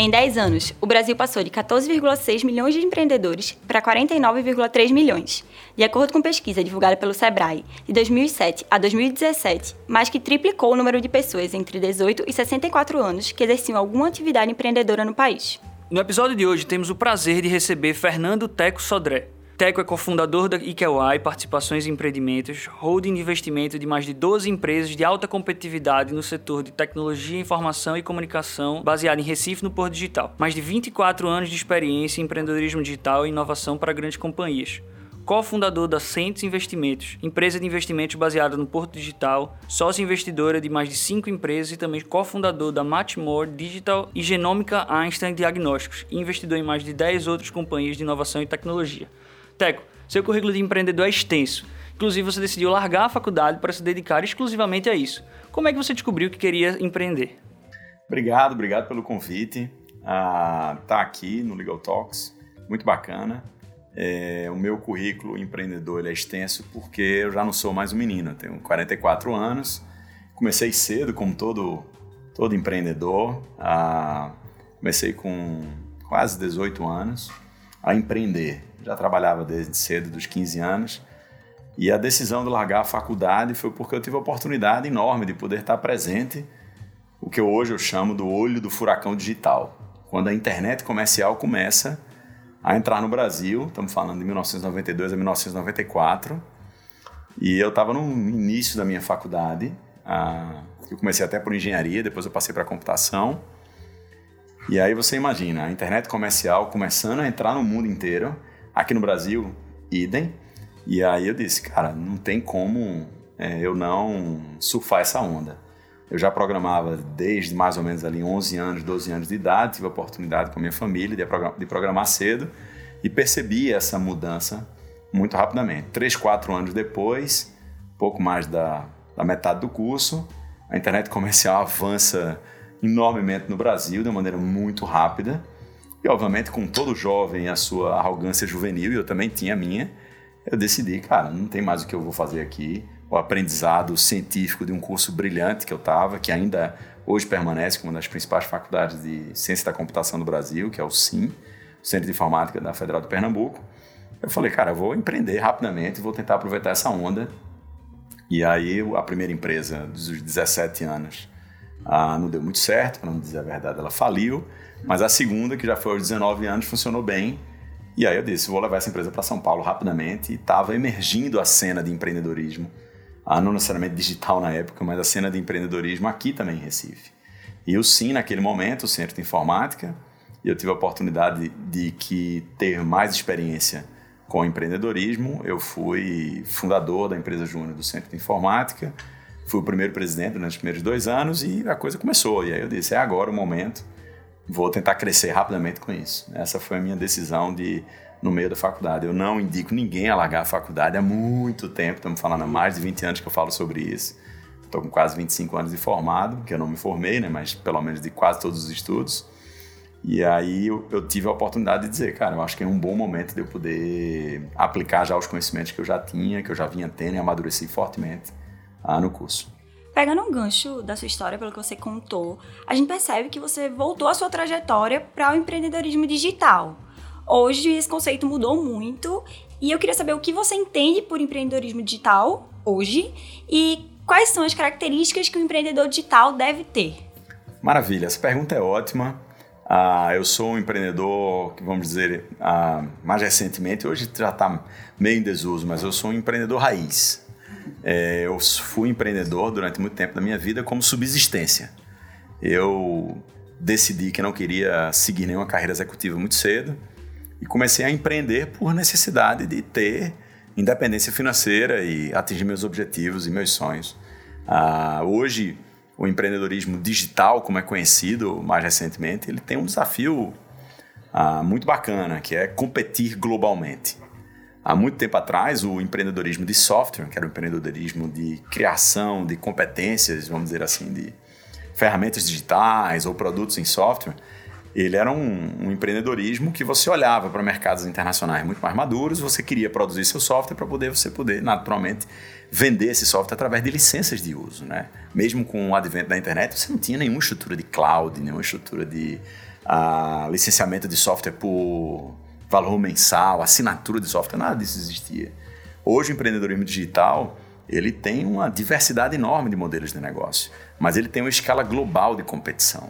Em 10 anos, o Brasil passou de 14,6 milhões de empreendedores para 49,3 milhões. De acordo com pesquisa divulgada pelo Sebrae, de 2007 a 2017, mais que triplicou o número de pessoas entre 18 e 64 anos que exerciam alguma atividade empreendedora no país. No episódio de hoje, temos o prazer de receber Fernando Teco Sodré, Teco é cofundador da IKEY Participações e Empreendimentos, holding de investimento de mais de 12 empresas de alta competitividade no setor de tecnologia, informação e comunicação, baseado em Recife no Porto Digital. Mais de 24 anos de experiência em empreendedorismo digital e inovação para grandes companhias cofundador da Centes Investimentos, empresa de investimentos baseada no Porto Digital, sócio investidora de mais de cinco empresas e também cofundador da Matchmore Digital e Genômica Einstein Diagnósticos e investidor em mais de 10 outras companhias de inovação e tecnologia. Teco, seu currículo de empreendedor é extenso. Inclusive, você decidiu largar a faculdade para se dedicar exclusivamente a isso. Como é que você descobriu que queria empreender? Obrigado, obrigado pelo convite. Ah, tá aqui no Legal Talks, muito bacana. É, o meu currículo empreendedor é extenso porque eu já não sou mais um menino, tenho 44 anos. Comecei cedo, como todo, todo empreendedor. Ah, comecei com quase 18 anos a empreender já trabalhava desde cedo, dos 15 anos. E a decisão de largar a faculdade foi porque eu tive a oportunidade enorme de poder estar presente, o que hoje eu chamo do olho do furacão digital. Quando a internet comercial começa a entrar no Brasil, estamos falando de 1992 a 1994, e eu estava no início da minha faculdade, eu comecei até por engenharia, depois eu passei para computação, e aí você imagina, a internet comercial começando a entrar no mundo inteiro, Aqui no Brasil, idem. E aí eu disse, cara, não tem como é, eu não surfar essa onda. Eu já programava desde mais ou menos ali 11 anos, 12 anos de idade, tive a oportunidade com a minha família de programar cedo e percebi essa mudança muito rapidamente. Três, quatro anos depois, pouco mais da, da metade do curso, a internet comercial avança enormemente no Brasil de uma maneira muito rápida e, obviamente, com todo jovem a sua arrogância juvenil, e eu também tinha a minha, eu decidi, cara, não tem mais o que eu vou fazer aqui. O aprendizado científico de um curso brilhante que eu estava, que ainda hoje permanece como uma das principais faculdades de ciência da computação do Brasil, que é o CIM, o Centro de Informática da Federal de Pernambuco. Eu falei, cara, eu vou empreender rapidamente, vou tentar aproveitar essa onda. E aí, a primeira empresa dos 17 anos ah, não deu muito certo, para não dizer a verdade, ela faliu. Mas a segunda, que já foi aos 19 anos, funcionou bem. E aí eu disse, vou levar essa empresa para São Paulo rapidamente. E estava emergindo a cena de empreendedorismo, ah, não necessariamente digital na época, mas a cena de empreendedorismo aqui também em Recife. E o SIM, naquele momento, o Centro de Informática, eu tive a oportunidade de, de que ter mais experiência com empreendedorismo. Eu fui fundador da empresa Júnior do Centro de Informática, fui o primeiro presidente nos primeiros dois anos e a coisa começou. E aí eu disse, é agora o momento vou tentar crescer rapidamente com isso. Essa foi a minha decisão de no meio da faculdade. Eu não indico ninguém a largar a faculdade há muito tempo, estamos falando há mais de 20 anos que eu falo sobre isso. Estou com quase 25 anos de formado, que eu não me formei, né, mas pelo menos de quase todos os estudos. E aí eu, eu, tive a oportunidade de dizer, cara, eu acho que é um bom momento de eu poder aplicar já os conhecimentos que eu já tinha, que eu já vinha tendo e amadureci fortemente ah, no curso. Pegando um gancho da sua história, pelo que você contou, a gente percebe que você voltou a sua trajetória para o empreendedorismo digital. Hoje esse conceito mudou muito e eu queria saber o que você entende por empreendedorismo digital hoje e quais são as características que o empreendedor digital deve ter. Maravilha, essa pergunta é ótima. Ah, eu sou um empreendedor, que vamos dizer, ah, mais recentemente, hoje já está meio em desuso, mas eu sou um empreendedor raiz. É, eu fui empreendedor durante muito tempo da minha vida como subsistência. Eu decidi que não queria seguir nenhuma carreira executiva muito cedo e comecei a empreender por necessidade de ter independência financeira e atingir meus objetivos e meus sonhos. Ah, hoje, o empreendedorismo digital, como é conhecido mais recentemente, ele tem um desafio ah, muito bacana, que é competir globalmente. Há muito tempo atrás, o empreendedorismo de software, que era o empreendedorismo de criação de competências, vamos dizer assim, de ferramentas digitais ou produtos em software, ele era um, um empreendedorismo que você olhava para mercados internacionais muito mais maduros, você queria produzir seu software para poder você poder naturalmente vender esse software através de licenças de uso, né? Mesmo com o advento da internet, você não tinha nenhuma estrutura de cloud, nenhuma estrutura de a licenciamento de software por valor mensal, assinatura de software, nada disso existia. Hoje o empreendedorismo digital ele tem uma diversidade enorme de modelos de negócio, mas ele tem uma escala global de competição.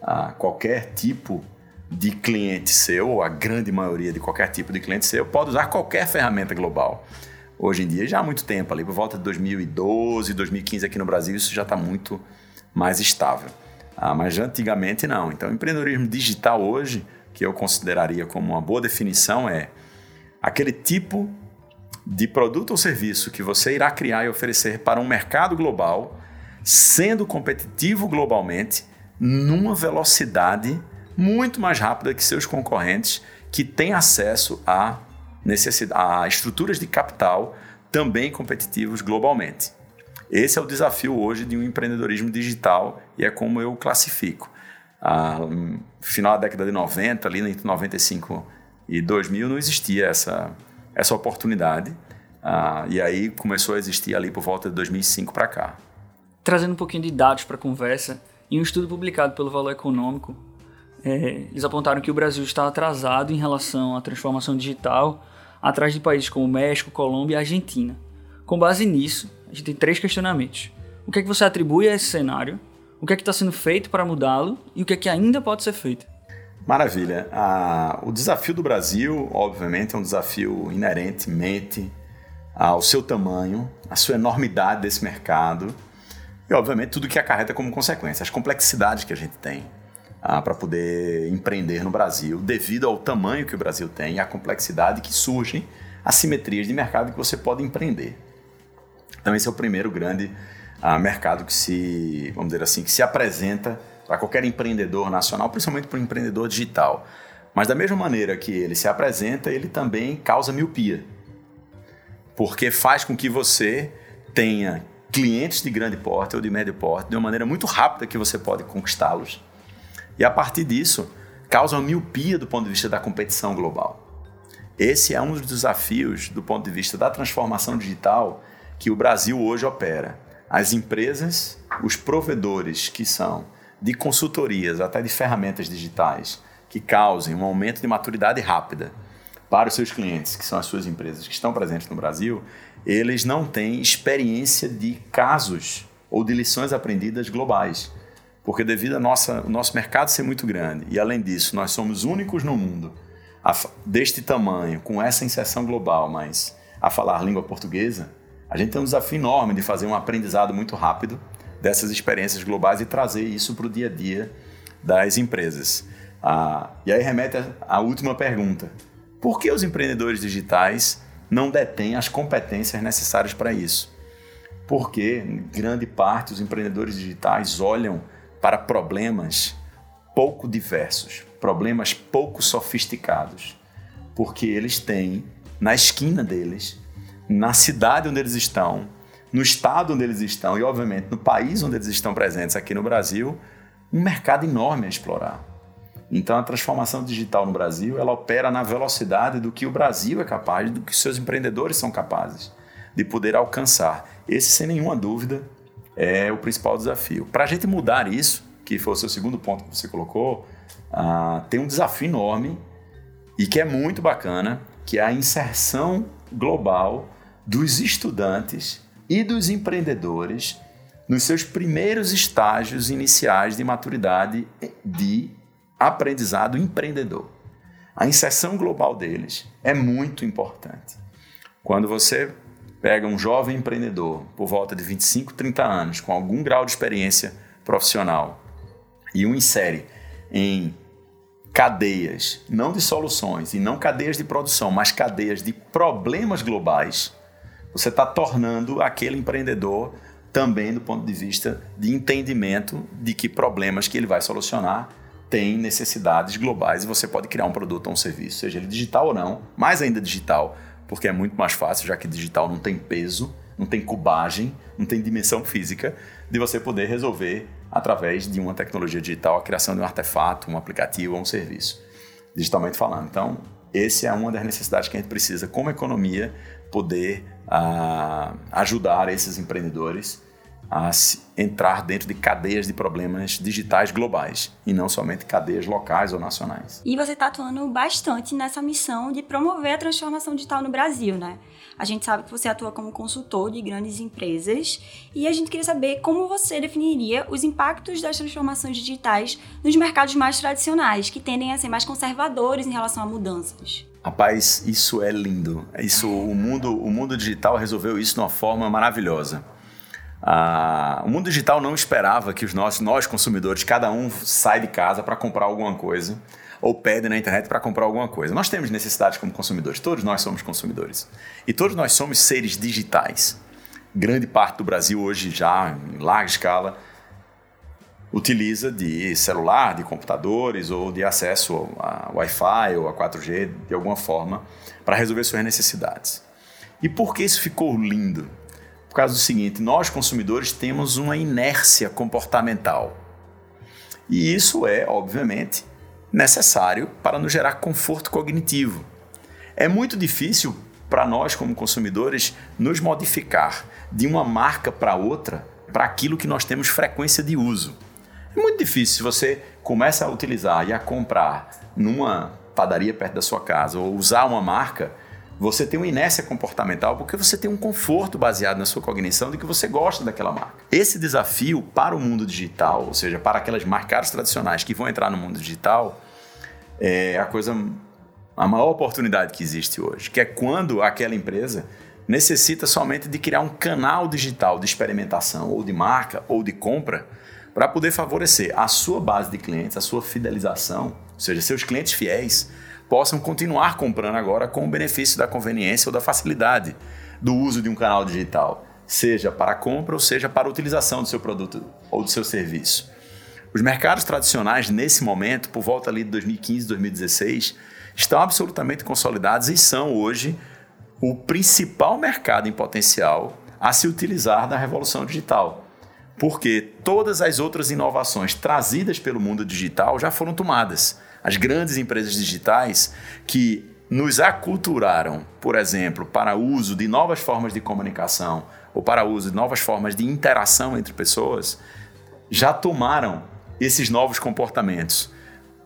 Ah, qualquer tipo de cliente seu, a grande maioria de qualquer tipo de cliente seu, pode usar qualquer ferramenta global. Hoje em dia, já há muito tempo, ali por volta de 2012, 2015 aqui no Brasil, isso já está muito mais estável. Ah, mas antigamente não. Então, empreendedorismo digital hoje, que eu consideraria como uma boa definição, é aquele tipo de produto ou serviço que você irá criar e oferecer para um mercado global, sendo competitivo globalmente, numa velocidade muito mais rápida que seus concorrentes que têm acesso a, a estruturas de capital também competitivos globalmente. Esse é o desafio hoje de um empreendedorismo digital e é como eu classifico. No final da década de 90, ali entre 95 e 2000, não existia essa, essa oportunidade. Ah, e aí começou a existir ali por volta de 2005 para cá. Trazendo um pouquinho de dados para a conversa, em um estudo publicado pelo Valor Econômico, é, eles apontaram que o Brasil está atrasado em relação à transformação digital, atrás de países como México, Colômbia e Argentina. Com base nisso, a gente tem três questionamentos. O que é que você atribui a esse cenário? O que é que está sendo feito para mudá-lo? E o que é que ainda pode ser feito? Maravilha. Ah, o desafio do Brasil, obviamente, é um desafio inerentemente ao seu tamanho, à sua enormidade desse mercado e, obviamente, tudo que acarreta como consequência, as complexidades que a gente tem ah, para poder empreender no Brasil, devido ao tamanho que o Brasil tem e à complexidade que surgem assimetrias de mercado que você pode empreender. Então, esse é o primeiro grande ah, mercado que se, vamos dizer assim, que se apresenta para qualquer empreendedor nacional, principalmente para o empreendedor digital. Mas da mesma maneira que ele se apresenta, ele também causa miopia. Porque faz com que você tenha clientes de grande porte ou de médio porte de uma maneira muito rápida que você pode conquistá-los. E a partir disso, causa uma miopia do ponto de vista da competição global. Esse é um dos desafios do ponto de vista da transformação digital que o Brasil hoje opera. As empresas, os provedores que são de consultorias, até de ferramentas digitais, que causem um aumento de maturidade rápida para os seus clientes, que são as suas empresas que estão presentes no Brasil, eles não têm experiência de casos ou de lições aprendidas globais. Porque devido ao nosso mercado ser muito grande, e além disso, nós somos únicos no mundo a, deste tamanho, com essa inserção global, mas a falar língua portuguesa, a gente tem um desafio enorme de fazer um aprendizado muito rápido dessas experiências globais e trazer isso para o dia a dia das empresas. Ah, e aí remete à última pergunta: por que os empreendedores digitais não detêm as competências necessárias para isso? Porque, grande parte, os empreendedores digitais olham para problemas pouco diversos, problemas pouco sofisticados, porque eles têm na esquina deles, na cidade onde eles estão, no estado onde eles estão e, obviamente, no país onde eles estão presentes, aqui no Brasil, um mercado enorme a explorar. Então, a transformação digital no Brasil, ela opera na velocidade do que o Brasil é capaz, do que seus empreendedores são capazes de poder alcançar. Esse, sem nenhuma dúvida, é o principal desafio. Para a gente mudar isso, que foi o seu segundo ponto que você colocou, uh, tem um desafio enorme e que é muito bacana, que é a inserção global dos estudantes e dos empreendedores nos seus primeiros estágios iniciais de maturidade de aprendizado empreendedor. A inserção global deles é muito importante. Quando você pega um jovem empreendedor por volta de 25, 30 anos, com algum grau de experiência profissional, e o insere em cadeias, não de soluções e não cadeias de produção, mas cadeias de problemas globais, você está tornando aquele empreendedor também do ponto de vista de entendimento de que problemas que ele vai solucionar têm necessidades globais e você pode criar um produto ou um serviço, seja ele digital ou não, mais ainda digital, porque é muito mais fácil, já que digital não tem peso, não tem cubagem, não tem dimensão física, de você poder resolver através de uma tecnologia digital a criação de um artefato, um aplicativo ou um serviço, digitalmente falando. Então, esse é uma das necessidades que a gente precisa como economia poder a ajudar esses empreendedores a entrar dentro de cadeias de problemas digitais globais e não somente cadeias locais ou nacionais. E você está atuando bastante nessa missão de promover a transformação digital no Brasil, né? A gente sabe que você atua como consultor de grandes empresas e a gente queria saber como você definiria os impactos das transformações digitais nos mercados mais tradicionais, que tendem a ser mais conservadores em relação a mudanças. Rapaz, isso é lindo. Isso, o mundo, o mundo digital resolveu isso de uma forma maravilhosa. Ah, o mundo digital não esperava que os nossos, nós consumidores, cada um sai de casa para comprar alguma coisa ou pede na internet para comprar alguma coisa. Nós temos necessidades como consumidores, todos nós somos consumidores. E todos nós somos seres digitais. Grande parte do Brasil hoje já, em larga escala, utiliza de celular, de computadores ou de acesso a Wi-Fi ou a 4G de alguma forma para resolver suas necessidades. E por que isso ficou lindo? Por causa do seguinte, nós consumidores temos uma inércia comportamental. E isso é, obviamente, necessário para nos gerar conforto cognitivo. É muito difícil para nós, como consumidores, nos modificar de uma marca para outra para aquilo que nós temos frequência de uso. É muito difícil se você começa a utilizar e a comprar numa padaria perto da sua casa ou usar uma marca você tem uma inércia comportamental porque você tem um conforto baseado na sua cognição de que você gosta daquela marca. Esse desafio para o mundo digital, ou seja, para aquelas marcas tradicionais que vão entrar no mundo digital, é a coisa, a maior oportunidade que existe hoje, que é quando aquela empresa necessita somente de criar um canal digital de experimentação ou de marca ou de compra para poder favorecer a sua base de clientes, a sua fidelização, ou seja, seus clientes fiéis possam continuar comprando agora com o benefício da conveniência ou da facilidade do uso de um canal digital, seja para compra ou seja para utilização do seu produto ou do seu serviço. Os mercados tradicionais, nesse momento, por volta ali de 2015, 2016, estão absolutamente consolidados e são hoje o principal mercado em potencial a se utilizar da revolução digital. Porque todas as outras inovações trazidas pelo mundo digital já foram tomadas as grandes empresas digitais que nos aculturaram, por exemplo, para uso de novas formas de comunicação ou para uso de novas formas de interação entre pessoas, já tomaram esses novos comportamentos.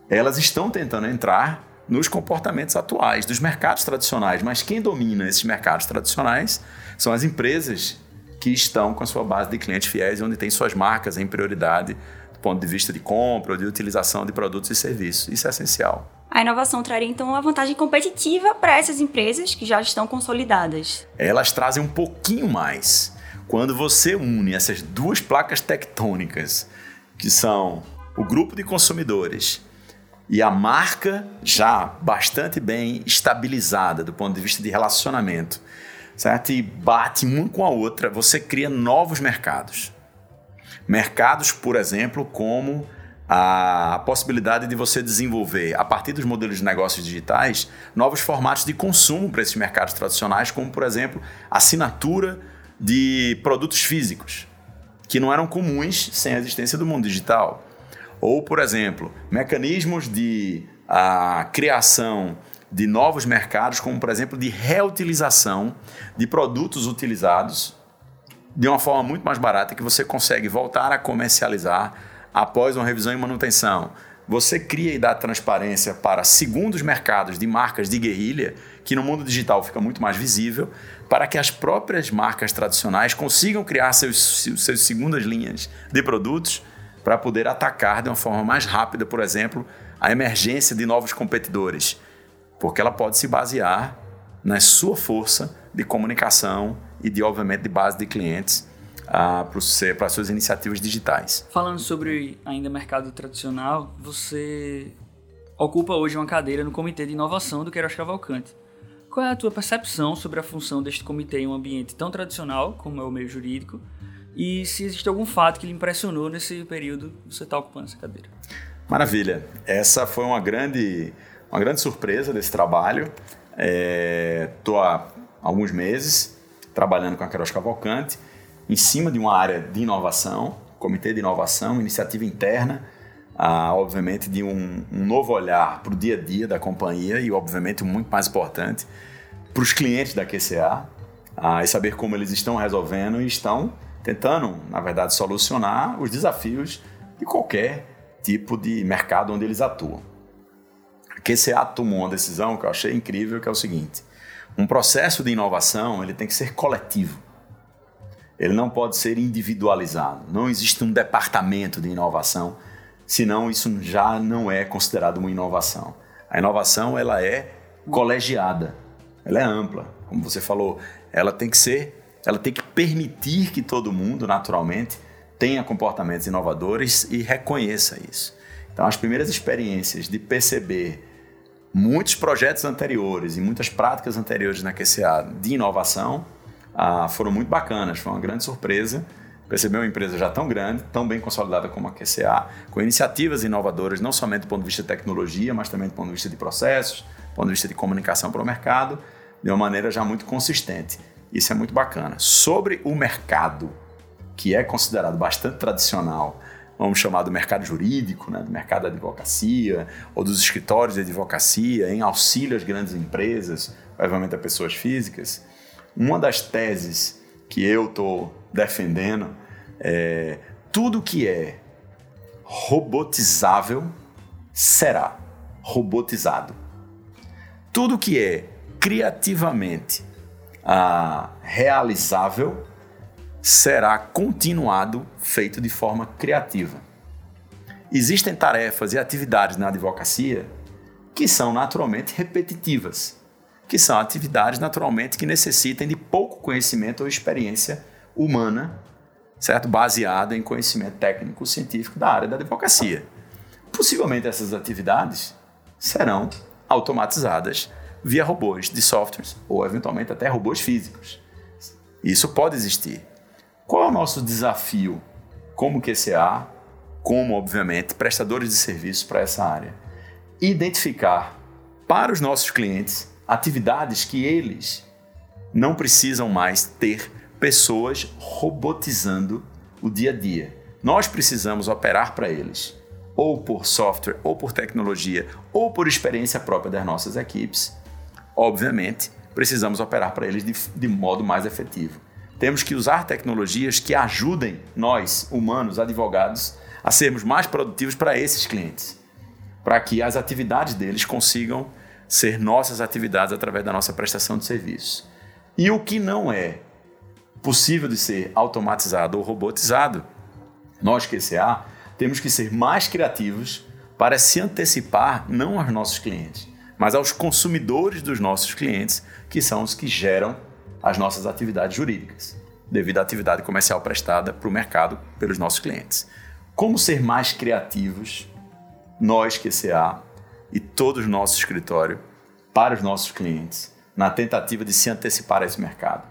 Elas estão tentando entrar nos comportamentos atuais dos mercados tradicionais, mas quem domina esses mercados tradicionais são as empresas que estão com a sua base de clientes fiéis, onde tem suas marcas em prioridade do ponto de vista de compra ou de utilização de produtos e serviços. Isso é essencial. A inovação traria então uma vantagem competitiva para essas empresas que já estão consolidadas. Elas trazem um pouquinho mais. Quando você une essas duas placas tectônicas, que são o grupo de consumidores e a marca já bastante bem estabilizada do ponto de vista de relacionamento, certo? E bate uma com a outra, você cria novos mercados. Mercados, por exemplo, como a possibilidade de você desenvolver, a partir dos modelos de negócios digitais, novos formatos de consumo para esses mercados tradicionais, como, por exemplo, assinatura de produtos físicos, que não eram comuns sem a existência do mundo digital. Ou, por exemplo, mecanismos de a criação de novos mercados, como, por exemplo, de reutilização de produtos utilizados de uma forma muito mais barata que você consegue voltar a comercializar após uma revisão e manutenção. Você cria e dá transparência para segundos mercados de marcas de guerrilha, que no mundo digital fica muito mais visível, para que as próprias marcas tradicionais consigam criar seus, seus segundas linhas de produtos para poder atacar de uma forma mais rápida, por exemplo, a emergência de novos competidores, porque ela pode se basear na sua força de comunicação e de, obviamente, de base de clientes uh, para as suas iniciativas digitais. Falando sobre ainda mercado tradicional, você ocupa hoje uma cadeira no Comitê de Inovação do Queiroz Cavalcante. Qual é a tua percepção sobre a função deste comitê em um ambiente tão tradicional como é o meio jurídico? E se existe algum fato que lhe impressionou nesse período que você está ocupando essa cadeira? Maravilha. Essa foi uma grande, uma grande surpresa desse trabalho. Estou é, há alguns meses trabalhando com a Queiroz Cavalcante, em cima de uma área de inovação, comitê de inovação, iniciativa interna, ah, obviamente de um, um novo olhar para o dia a dia da companhia e, obviamente, muito mais importante, para os clientes da QCA, ah, e saber como eles estão resolvendo e estão tentando, na verdade, solucionar os desafios de qualquer tipo de mercado onde eles atuam. A QCA tomou uma decisão que eu achei incrível, que é o seguinte: um processo de inovação ele tem que ser coletivo. Ele não pode ser individualizado. Não existe um departamento de inovação, senão isso já não é considerado uma inovação. A inovação ela é colegiada, ela é ampla, como você falou, ela tem que ser, ela tem que permitir que todo mundo, naturalmente, tenha comportamentos inovadores e reconheça isso. Então, as primeiras experiências de perceber muitos projetos anteriores e muitas práticas anteriores na QCA de inovação ah, foram muito bacanas, foi uma grande surpresa perceber uma empresa já tão grande, tão bem consolidada como a QCA, com iniciativas inovadoras, não somente do ponto de vista de tecnologia, mas também do ponto de vista de processos, do ponto de vista de comunicação para o mercado, de uma maneira já muito consistente. Isso é muito bacana. Sobre o mercado, que é considerado bastante tradicional, vamos chamar do mercado jurídico, né, do mercado da advocacia, ou dos escritórios de advocacia, em auxílio às grandes empresas, obviamente a pessoas físicas, uma das teses que eu estou defendendo é tudo que é robotizável será robotizado. Tudo que é criativamente ah, realizável será continuado feito de forma criativa. Existem tarefas e atividades na advocacia que são naturalmente repetitivas, que são atividades naturalmente que necessitem de pouco conhecimento ou experiência humana, certo? Baseada em conhecimento técnico científico da área da advocacia. Possivelmente essas atividades serão automatizadas via robôs de softwares ou eventualmente até robôs físicos. Isso pode existir. Qual é o nosso desafio como QCA, como obviamente prestadores de serviços para essa área? Identificar para os nossos clientes atividades que eles não precisam mais ter pessoas robotizando o dia a dia. Nós precisamos operar para eles, ou por software, ou por tecnologia, ou por experiência própria das nossas equipes, obviamente, precisamos operar para eles de, de modo mais efetivo. Temos que usar tecnologias que ajudem nós, humanos, advogados, a sermos mais produtivos para esses clientes, para que as atividades deles consigam ser nossas atividades através da nossa prestação de serviços. E o que não é possível de ser automatizado ou robotizado, nós QCA temos que ser mais criativos para se antecipar não aos nossos clientes, mas aos consumidores dos nossos clientes, que são os que geram as nossas atividades jurídicas, devido à atividade comercial prestada para o mercado pelos nossos clientes. Como ser mais criativos, nós, QCA, e todo o nosso escritório, para os nossos clientes, na tentativa de se antecipar a esse mercado?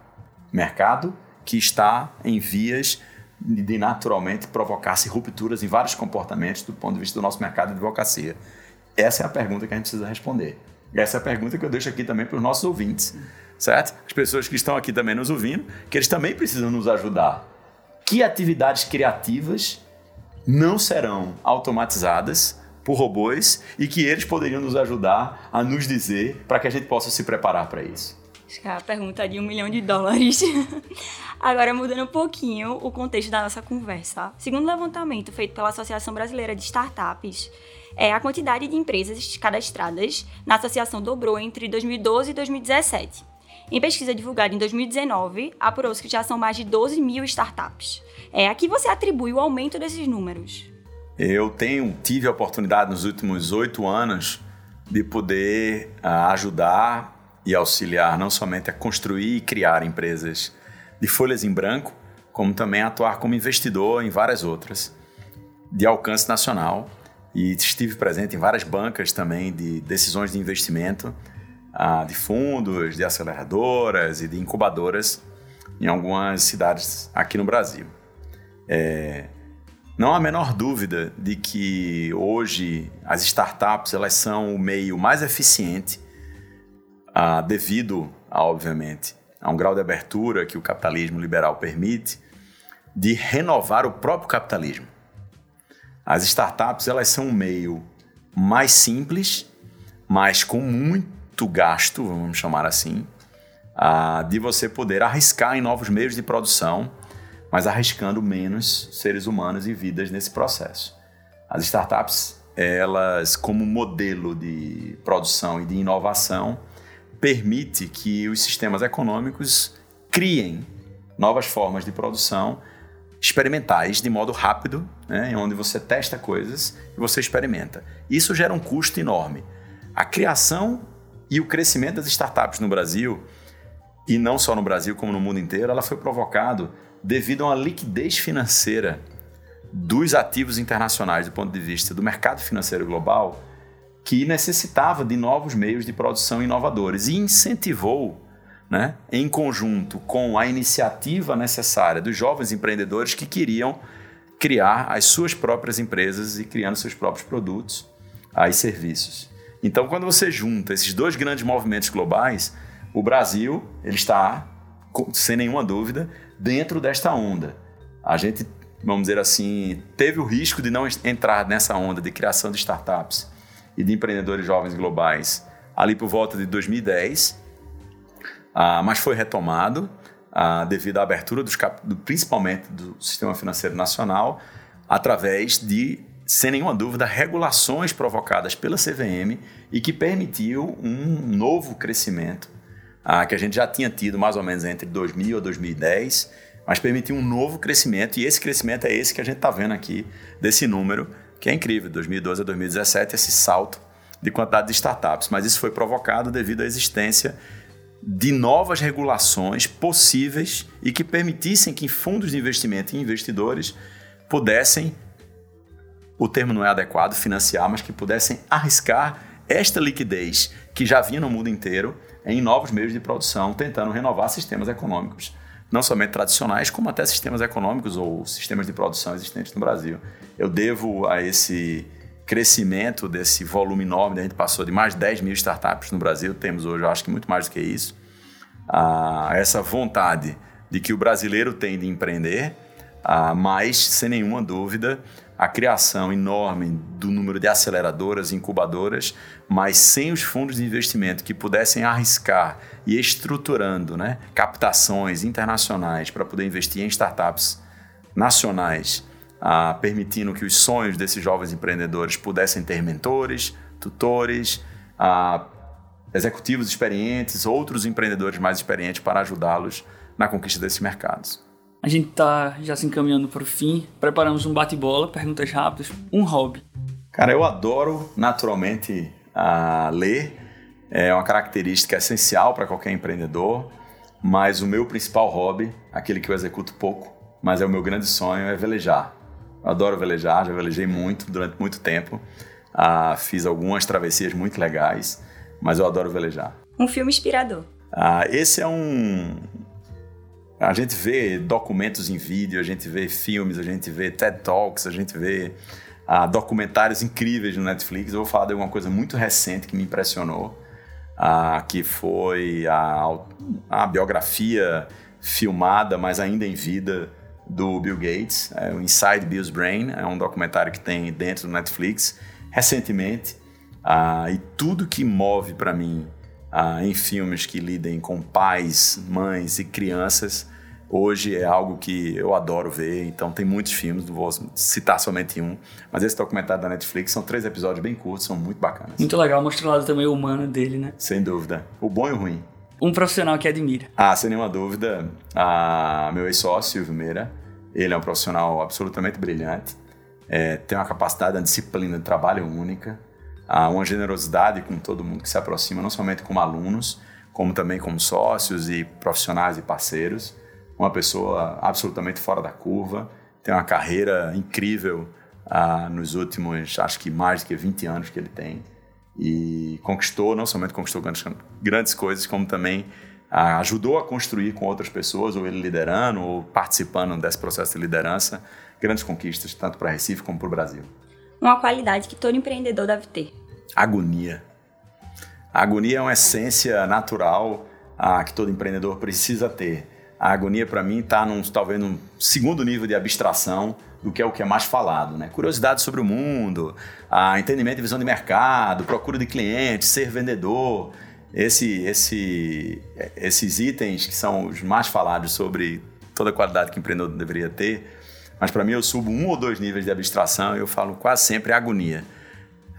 Mercado que está em vias de naturalmente provocar-se rupturas em vários comportamentos do ponto de vista do nosso mercado de advocacia. Essa é a pergunta que a gente precisa responder. E essa é a pergunta que eu deixo aqui também para os nossos ouvintes, certo? As pessoas que estão aqui também nos ouvindo, que eles também precisam nos ajudar. Que atividades criativas não serão automatizadas por robôs e que eles poderiam nos ajudar a nos dizer para que a gente possa se preparar para isso? Acho que é a pergunta de um milhão de dólares. Agora, mudando um pouquinho o contexto da nossa conversa. Segundo o levantamento feito pela Associação Brasileira de Startups, é, a quantidade de empresas cadastradas na associação dobrou entre 2012 e 2017. Em pesquisa divulgada em 2019, apurou-se que já são mais de 12 mil startups. É, a que você atribui o aumento desses números? Eu tenho, tive a oportunidade nos últimos oito anos de poder uh, ajudar e auxiliar não somente a construir e criar empresas de folhas em branco, como também atuar como investidor em várias outras de alcance nacional e estive presente em várias bancas também de decisões de investimento, ah, de fundos, de aceleradoras e de incubadoras em algumas cidades aqui no Brasil. É, não há a menor dúvida de que hoje as startups elas são o meio mais eficiente, ah, devido, a, obviamente, a um grau de abertura que o capitalismo liberal permite, de renovar o próprio capitalismo. As startups elas são um meio mais simples, mas com muito gasto, vamos chamar assim, de você poder arriscar em novos meios de produção, mas arriscando menos seres humanos e vidas nesse processo. As startups, elas como modelo de produção e de inovação, permite que os sistemas econômicos criem novas formas de produção experimentais de modo rápido, né, onde você testa coisas e você experimenta. Isso gera um custo enorme. A criação e o crescimento das startups no Brasil, e não só no Brasil como no mundo inteiro, ela foi provocado devido a uma liquidez financeira dos ativos internacionais do ponto de vista do mercado financeiro global que necessitava de novos meios de produção inovadores e incentivou, né, em conjunto com a iniciativa necessária dos jovens empreendedores que queriam criar as suas próprias empresas e criando seus próprios produtos e serviços. Então, quando você junta esses dois grandes movimentos globais, o Brasil ele está, sem nenhuma dúvida, dentro desta onda. A gente, vamos dizer assim, teve o risco de não entrar nessa onda de criação de startups e de empreendedores jovens globais ali por volta de 2010, ah, mas foi retomado ah, devido à abertura dos do, principalmente do sistema financeiro nacional através de, sem nenhuma dúvida, regulações provocadas pela CVM e que permitiu um novo crescimento ah, que a gente já tinha tido mais ou menos entre 2000 e 2010, mas permitiu um novo crescimento e esse crescimento é esse que a gente está vendo aqui desse número que é incrível, 2012 a 2017, esse salto de quantidade de startups. Mas isso foi provocado devido à existência de novas regulações possíveis e que permitissem que fundos de investimento e investidores pudessem, o termo não é adequado, financiar, mas que pudessem arriscar esta liquidez que já vinha no mundo inteiro em novos meios de produção, tentando renovar sistemas econômicos não somente tradicionais, como até sistemas econômicos ou sistemas de produção existentes no Brasil. Eu devo a esse crescimento desse volume enorme, a gente passou de mais de 10 mil startups no Brasil, temos hoje, eu acho que muito mais do que isso, a essa vontade de que o brasileiro tem de empreender, mas, sem nenhuma dúvida, a criação enorme do número de aceleradoras, incubadoras, mas sem os fundos de investimento que pudessem arriscar e estruturando né, captações internacionais para poder investir em startups nacionais, ah, permitindo que os sonhos desses jovens empreendedores pudessem ter mentores, tutores, ah, executivos experientes, outros empreendedores mais experientes para ajudá-los na conquista desses mercados. A gente tá já se encaminhando para o fim. Preparamos um bate-bola, perguntas rápidas, um hobby. Cara, eu adoro naturalmente uh, ler. É uma característica essencial para qualquer empreendedor. Mas o meu principal hobby, aquele que eu executo pouco, mas é o meu grande sonho, é velejar. Eu adoro velejar, já velejei muito durante muito tempo. Uh, fiz algumas travessias muito legais, mas eu adoro velejar. Um filme inspirador. Uh, esse é um, a gente vê documentos em vídeo, a gente vê filmes, a gente vê TED Talks, a gente vê ah, documentários incríveis no Netflix. Eu vou falar de uma coisa muito recente que me impressionou, ah, que foi a, a, biografia filmada, mas ainda em vida, do Bill Gates, é o Inside Bill's Brain, é um documentário que tem dentro do Netflix recentemente. Ah, e tudo que move para mim ah, em filmes que lidem com pais, mães e crianças, hoje é algo que eu adoro ver. Então tem muitos filmes, não vou citar somente um, mas esse documentário da Netflix são três episódios bem curtos, são muito bacanas. Muito legal, mostra o lado também humano dele, né? Sem dúvida. O bom e o ruim. Um profissional que admira. Ah, sem nenhuma dúvida, a meu ex-sócio, Silvio Meira. Ele é um profissional absolutamente brilhante, é, tem uma capacidade, uma disciplina de trabalho única, uma generosidade com todo mundo que se aproxima, não somente como alunos, como também como sócios e profissionais e parceiros. Uma pessoa absolutamente fora da curva, tem uma carreira incrível ah, nos últimos, acho que mais de 20 anos que ele tem. E conquistou, não somente conquistou grandes, grandes coisas, como também ah, ajudou a construir com outras pessoas, ou ele liderando, ou participando desse processo de liderança, grandes conquistas, tanto para Recife como para o Brasil uma qualidade que todo empreendedor deve ter? Agonia. A agonia é uma essência natural ah, que todo empreendedor precisa ter. A agonia, para mim, está talvez num segundo nível de abstração do que é o que é mais falado. Né? Curiosidade sobre o mundo, ah, entendimento e visão de mercado, procura de clientes, ser vendedor. Esse, esse, esses itens que são os mais falados sobre toda a qualidade que o empreendedor deveria ter. Mas para mim eu subo um ou dois níveis de abstração e eu falo quase sempre agonia.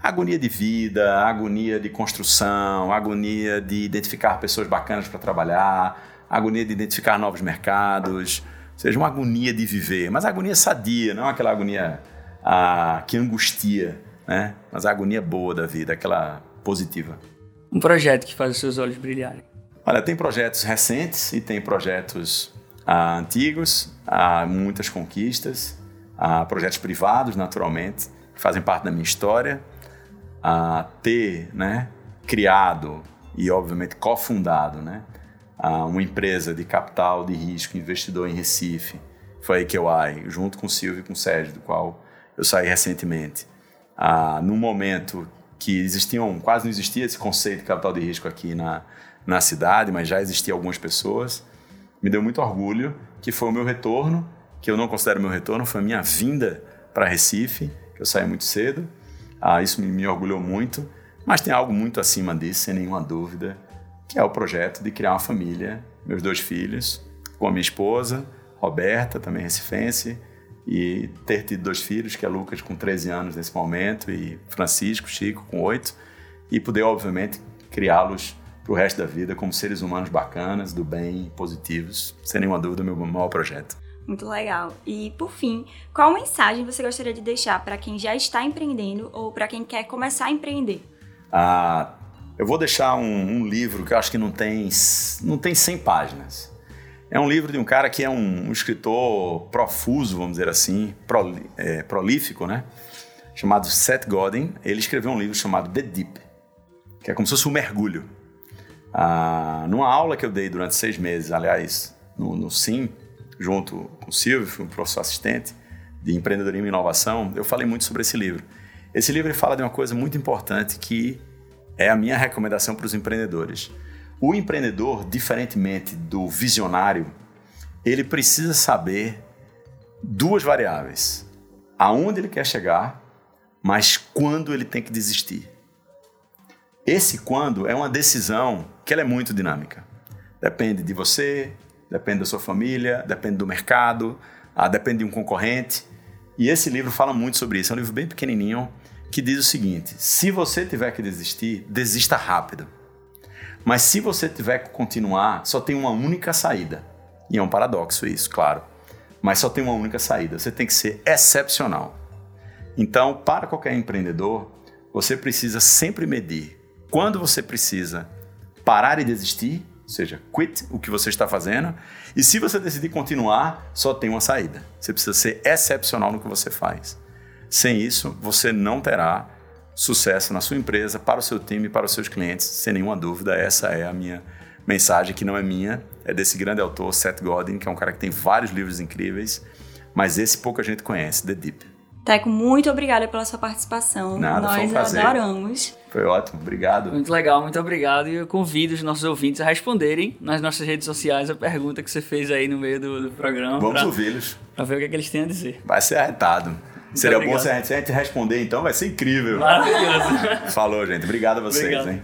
Agonia de vida, agonia de construção, agonia de identificar pessoas bacanas para trabalhar, agonia de identificar novos mercados, ou seja, uma agonia de viver, mas agonia sadia, não aquela agonia ah, que angustia, né? mas a agonia boa da vida, aquela positiva. Um projeto que faz os seus olhos brilharem. Olha, tem projetos recentes e tem projetos antigos, há muitas conquistas, há projetos privados, naturalmente, que fazem parte da minha história. A ter né, criado e, obviamente, cofundado né, uma empresa de capital de risco, investidor em Recife, foi a IQI, junto com o Silvio e com o Sérgio, do qual eu saí recentemente. Ah, num momento que existiam, quase não existia esse conceito de capital de risco aqui na, na cidade, mas já existiam algumas pessoas me deu muito orgulho, que foi o meu retorno, que eu não considero meu retorno, foi a minha vinda para Recife, que eu saí muito cedo. Ah, isso me, me orgulhou muito, mas tem algo muito acima disso, sem nenhuma dúvida, que é o projeto de criar uma família, meus dois filhos, com a minha esposa, Roberta, também recifense, e ter tido dois filhos, que é Lucas com 13 anos nesse momento, e Francisco, Chico com 8, e poder, obviamente, criá-los para o resto da vida como seres humanos bacanas, do bem, positivos. Sem nenhuma dúvida, meu maior projeto. Muito legal. E, por fim, qual mensagem você gostaria de deixar para quem já está empreendendo ou para quem quer começar a empreender? Ah, eu vou deixar um, um, livro que eu acho que não tem, não tem 100 páginas. É um livro de um cara que é um, um escritor profuso, vamos dizer assim, pro, é, prolífico, né? Chamado Seth Godin. Ele escreveu um livro chamado The Deep, que é como se fosse um mergulho. Ah, numa aula que eu dei durante seis meses, aliás, no, no SIM, junto com o Silvio, fui um professor assistente de empreendedorismo e inovação, eu falei muito sobre esse livro. Esse livro fala de uma coisa muito importante que é a minha recomendação para os empreendedores. O empreendedor, diferentemente do visionário, ele precisa saber duas variáveis: aonde ele quer chegar, mas quando ele tem que desistir. Esse quando é uma decisão que ela é muito dinâmica. Depende de você, depende da sua família, depende do mercado, ah, depende de um concorrente. E esse livro fala muito sobre isso. É um livro bem pequenininho que diz o seguinte: se você tiver que desistir, desista rápido. Mas se você tiver que continuar, só tem uma única saída. E é um paradoxo isso, claro. Mas só tem uma única saída. Você tem que ser excepcional. Então, para qualquer empreendedor, você precisa sempre medir quando você precisa parar e desistir, ou seja, quit o que você está fazendo, e se você decidir continuar, só tem uma saída. Você precisa ser excepcional no que você faz. Sem isso, você não terá sucesso na sua empresa, para o seu time, para os seus clientes, sem nenhuma dúvida. Essa é a minha mensagem, que não é minha, é desse grande autor, Seth Godin, que é um cara que tem vários livros incríveis, mas esse pouca gente conhece, The Deep. Teco, muito obrigada pela sua participação. Nada, Nós foi um prazer. adoramos. Foi ótimo, obrigado. Muito legal, muito obrigado. E eu convido os nossos ouvintes a responderem nas nossas redes sociais a pergunta que você fez aí no meio do, do programa. Vamos ouvi-los. Para ver o que, é que, eles têm a dizer. Vai ser arretado. Muito Seria obrigado. bom se a, gente, se a gente responder, então vai ser incrível. Maravilhoso. Falou, gente. Obrigado a vocês, obrigado. hein?